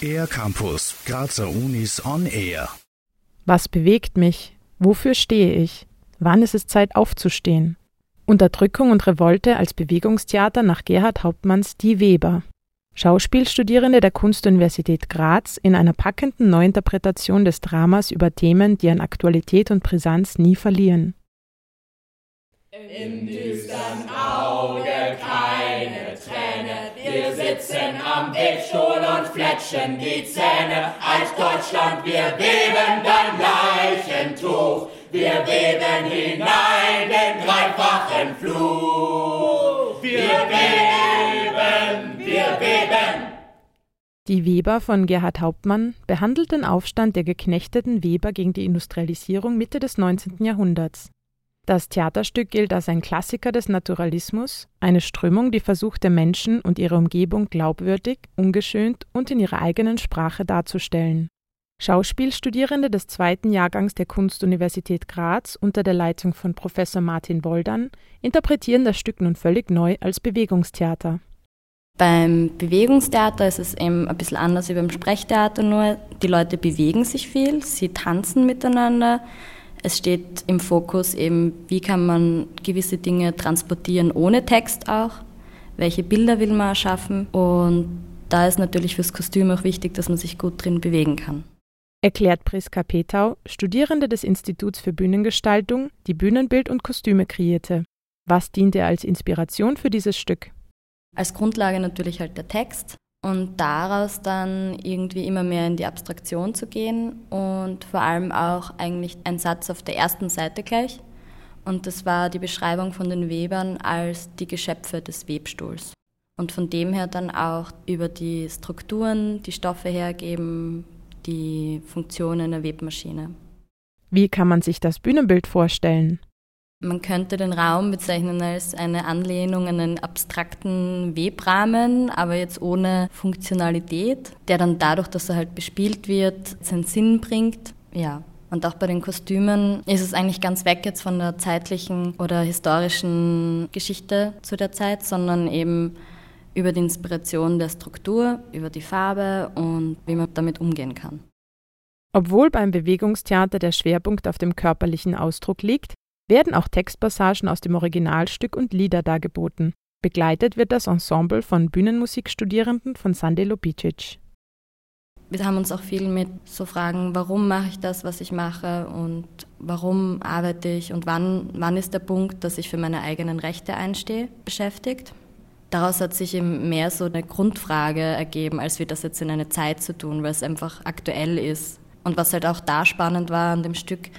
Air Campus, Grazer Unis on Air. Was bewegt mich? Wofür stehe ich? Wann ist es Zeit aufzustehen? Unterdrückung und Revolte als Bewegungstheater nach Gerhard Hauptmanns Die Weber. Schauspielstudierende der Kunstuniversität Graz in einer packenden Neuinterpretation des Dramas über Themen, die an Aktualität und Brisanz nie verlieren. Im düstern Auge sitzen am Wegstuhl und fletschen die Zähne. Als Deutschland, wir beben dein Leichentuch, wir beben hinein den dreifachen Fluch. Wir beben, wir beben. Die Weber von Gerhard Hauptmann behandelt den Aufstand der geknechteten Weber gegen die Industrialisierung Mitte des 19. Jahrhunderts. Das Theaterstück gilt als ein Klassiker des Naturalismus, eine Strömung, die versuchte, Menschen und ihre Umgebung glaubwürdig, ungeschönt und in ihrer eigenen Sprache darzustellen. Schauspielstudierende des zweiten Jahrgangs der Kunstuniversität Graz unter der Leitung von Professor Martin Woldern interpretieren das Stück nun völlig neu als Bewegungstheater. Beim Bewegungstheater ist es eben ein bisschen anders wie beim Sprechtheater nur. Die Leute bewegen sich viel, sie tanzen miteinander, es steht im Fokus eben, wie kann man gewisse Dinge transportieren ohne Text auch, welche Bilder will man erschaffen und da ist natürlich fürs Kostüm auch wichtig, dass man sich gut drin bewegen kann. Erklärt Priska Petau, Studierende des Instituts für Bühnengestaltung, die Bühnenbild und Kostüme kreierte. Was diente als Inspiration für dieses Stück? Als Grundlage natürlich halt der Text und daraus dann irgendwie immer mehr in die Abstraktion zu gehen und vor allem auch eigentlich ein Satz auf der ersten Seite gleich. Und das war die Beschreibung von den Webern als die Geschöpfe des Webstuhls. Und von dem her dann auch über die Strukturen, die Stoffe hergeben, die Funktionen der Webmaschine. Wie kann man sich das Bühnenbild vorstellen? Man könnte den Raum bezeichnen als eine Anlehnung an einen abstrakten Webrahmen, aber jetzt ohne Funktionalität, der dann dadurch, dass er halt bespielt wird, seinen Sinn bringt. Ja. Und auch bei den Kostümen ist es eigentlich ganz weg jetzt von der zeitlichen oder historischen Geschichte zu der Zeit, sondern eben über die Inspiration der Struktur, über die Farbe und wie man damit umgehen kann. Obwohl beim Bewegungstheater der Schwerpunkt auf dem körperlichen Ausdruck liegt, werden auch Textpassagen aus dem Originalstück und Lieder dargeboten. Begleitet wird das Ensemble von Bühnenmusikstudierenden von Sande Lobicic. Wir haben uns auch viel mit so Fragen, warum mache ich das, was ich mache und warum arbeite ich und wann, wann ist der Punkt, dass ich für meine eigenen Rechte einstehe, beschäftigt. Daraus hat sich eben mehr so eine Grundfrage ergeben, als wir das jetzt in eine Zeit zu tun, weil es einfach aktuell ist. Und was halt auch da spannend war an dem Stück,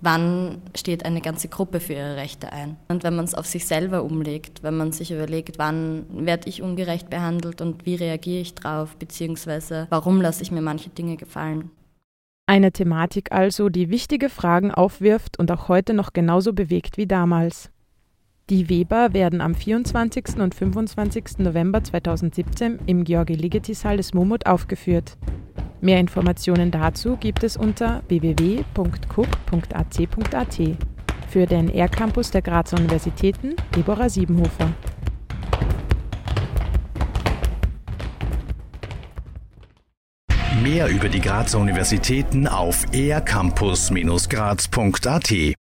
wann steht eine ganze Gruppe für ihre Rechte ein. Und wenn man es auf sich selber umlegt, wenn man sich überlegt, wann werde ich ungerecht behandelt und wie reagiere ich drauf, beziehungsweise warum lasse ich mir manche Dinge gefallen. Eine Thematik also, die wichtige Fragen aufwirft und auch heute noch genauso bewegt wie damals. Die Weber werden am 24. und 25. November 2017 im Georgi-Ligeti-Saal des Mumut aufgeführt. Mehr Informationen dazu gibt es unter www.cook.ac.at. Für den R-Campus der Grazer Universitäten Deborah Siebenhofer. Mehr über die Grazer Universitäten auf ercampus-graz.at